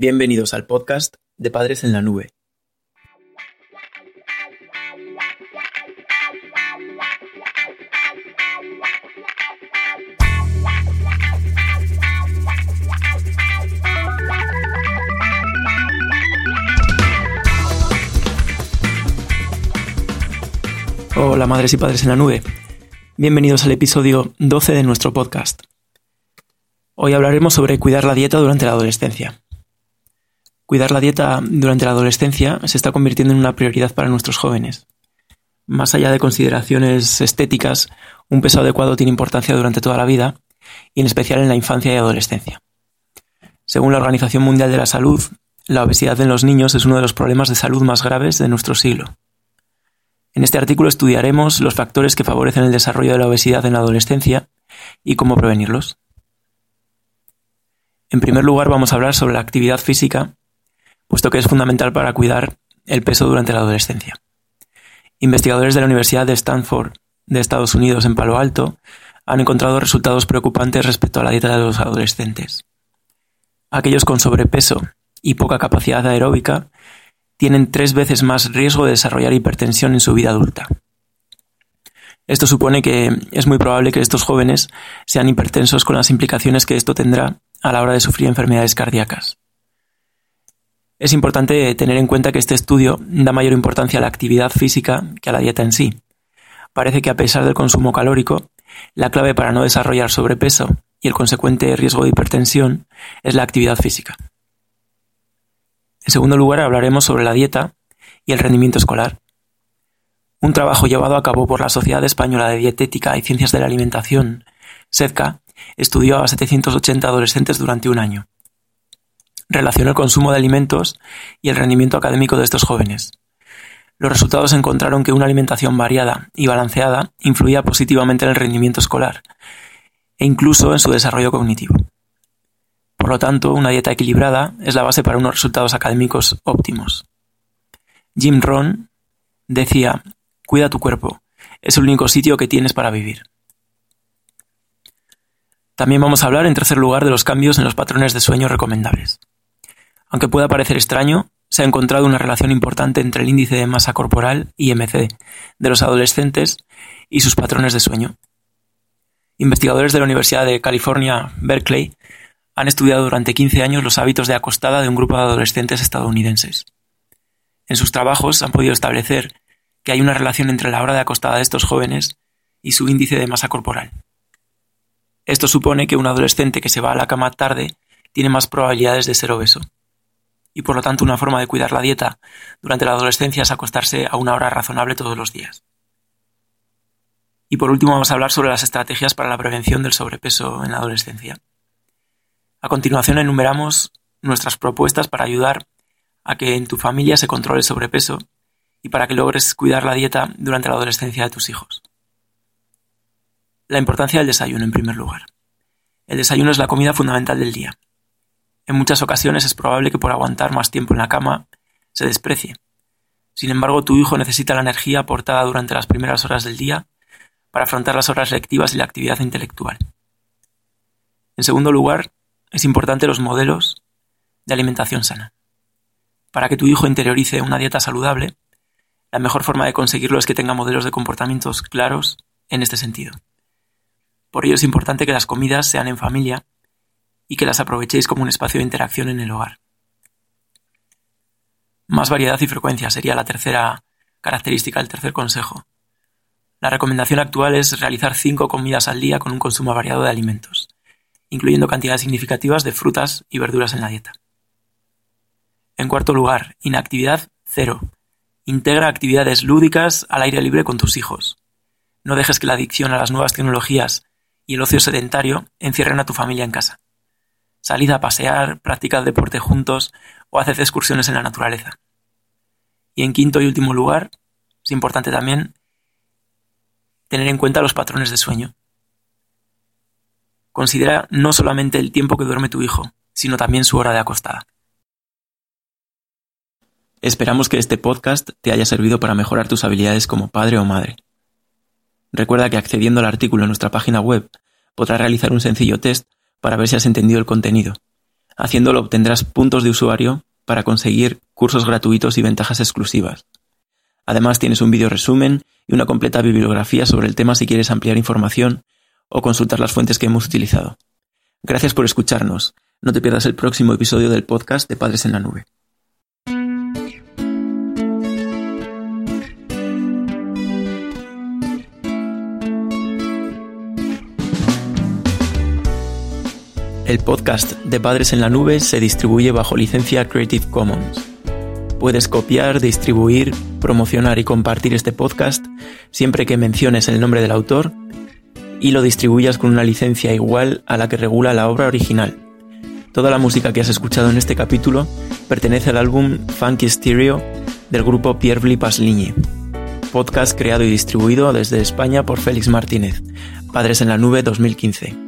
Bienvenidos al podcast de Padres en la Nube. Hola madres y padres en la nube. Bienvenidos al episodio 12 de nuestro podcast. Hoy hablaremos sobre cuidar la dieta durante la adolescencia. Cuidar la dieta durante la adolescencia se está convirtiendo en una prioridad para nuestros jóvenes. Más allá de consideraciones estéticas, un peso adecuado tiene importancia durante toda la vida y en especial en la infancia y adolescencia. Según la Organización Mundial de la Salud, la obesidad en los niños es uno de los problemas de salud más graves de nuestro siglo. En este artículo estudiaremos los factores que favorecen el desarrollo de la obesidad en la adolescencia y cómo prevenirlos. En primer lugar, vamos a hablar sobre la actividad física, puesto que es fundamental para cuidar el peso durante la adolescencia. Investigadores de la Universidad de Stanford de Estados Unidos en Palo Alto han encontrado resultados preocupantes respecto a la dieta de los adolescentes. Aquellos con sobrepeso y poca capacidad aeróbica tienen tres veces más riesgo de desarrollar hipertensión en su vida adulta. Esto supone que es muy probable que estos jóvenes sean hipertensos con las implicaciones que esto tendrá a la hora de sufrir enfermedades cardíacas. Es importante tener en cuenta que este estudio da mayor importancia a la actividad física que a la dieta en sí. Parece que a pesar del consumo calórico, la clave para no desarrollar sobrepeso y el consecuente riesgo de hipertensión es la actividad física. En segundo lugar, hablaremos sobre la dieta y el rendimiento escolar. Un trabajo llevado a cabo por la Sociedad Española de Dietética y Ciencias de la Alimentación, SEDCA, estudió a 780 adolescentes durante un año. Relacionó el consumo de alimentos y el rendimiento académico de estos jóvenes. Los resultados encontraron que una alimentación variada y balanceada influía positivamente en el rendimiento escolar e incluso en su desarrollo cognitivo. Por lo tanto, una dieta equilibrada es la base para unos resultados académicos óptimos. Jim Rohn decía, cuida tu cuerpo, es el único sitio que tienes para vivir. También vamos a hablar, en tercer lugar, de los cambios en los patrones de sueño recomendables. Aunque pueda parecer extraño, se ha encontrado una relación importante entre el índice de masa corporal, IMC, de los adolescentes y sus patrones de sueño. Investigadores de la Universidad de California, Berkeley, han estudiado durante 15 años los hábitos de acostada de un grupo de adolescentes estadounidenses. En sus trabajos han podido establecer que hay una relación entre la hora de acostada de estos jóvenes y su índice de masa corporal. Esto supone que un adolescente que se va a la cama tarde tiene más probabilidades de ser obeso. Y por lo tanto una forma de cuidar la dieta durante la adolescencia es acostarse a una hora razonable todos los días. Y por último vamos a hablar sobre las estrategias para la prevención del sobrepeso en la adolescencia. A continuación enumeramos nuestras propuestas para ayudar a que en tu familia se controle el sobrepeso y para que logres cuidar la dieta durante la adolescencia de tus hijos. La importancia del desayuno, en primer lugar. El desayuno es la comida fundamental del día. En muchas ocasiones es probable que por aguantar más tiempo en la cama se desprecie. Sin embargo, tu hijo necesita la energía aportada durante las primeras horas del día para afrontar las horas lectivas y la actividad intelectual. En segundo lugar, es importante los modelos de alimentación sana. Para que tu hijo interiorice una dieta saludable, la mejor forma de conseguirlo es que tenga modelos de comportamientos claros en este sentido. Por ello es importante que las comidas sean en familia y que las aprovechéis como un espacio de interacción en el hogar. Más variedad y frecuencia sería la tercera característica, el tercer consejo. La recomendación actual es realizar cinco comidas al día con un consumo variado de alimentos, incluyendo cantidades significativas de frutas y verduras en la dieta. En cuarto lugar, inactividad cero. Integra actividades lúdicas al aire libre con tus hijos. No dejes que la adicción a las nuevas tecnologías y el ocio sedentario encierren a tu familia en casa. Salid a pasear, practicad deporte juntos o haced excursiones en la naturaleza. Y en quinto y último lugar, es importante también tener en cuenta los patrones de sueño. Considera no solamente el tiempo que duerme tu hijo, sino también su hora de acostada. Esperamos que este podcast te haya servido para mejorar tus habilidades como padre o madre. Recuerda que accediendo al artículo en nuestra página web podrás realizar un sencillo test para ver si has entendido el contenido. Haciéndolo obtendrás puntos de usuario para conseguir cursos gratuitos y ventajas exclusivas. Además tienes un vídeo resumen y una completa bibliografía sobre el tema si quieres ampliar información o consultar las fuentes que hemos utilizado. Gracias por escucharnos. No te pierdas el próximo episodio del podcast de Padres en la Nube. El podcast de Padres en la Nube se distribuye bajo licencia Creative Commons. Puedes copiar, distribuir, promocionar y compartir este podcast siempre que menciones el nombre del autor y lo distribuyas con una licencia igual a la que regula la obra original. Toda la música que has escuchado en este capítulo pertenece al álbum Funky Stereo del grupo Pierre Pasligne. Podcast creado y distribuido desde España por Félix Martínez. Padres en la Nube 2015.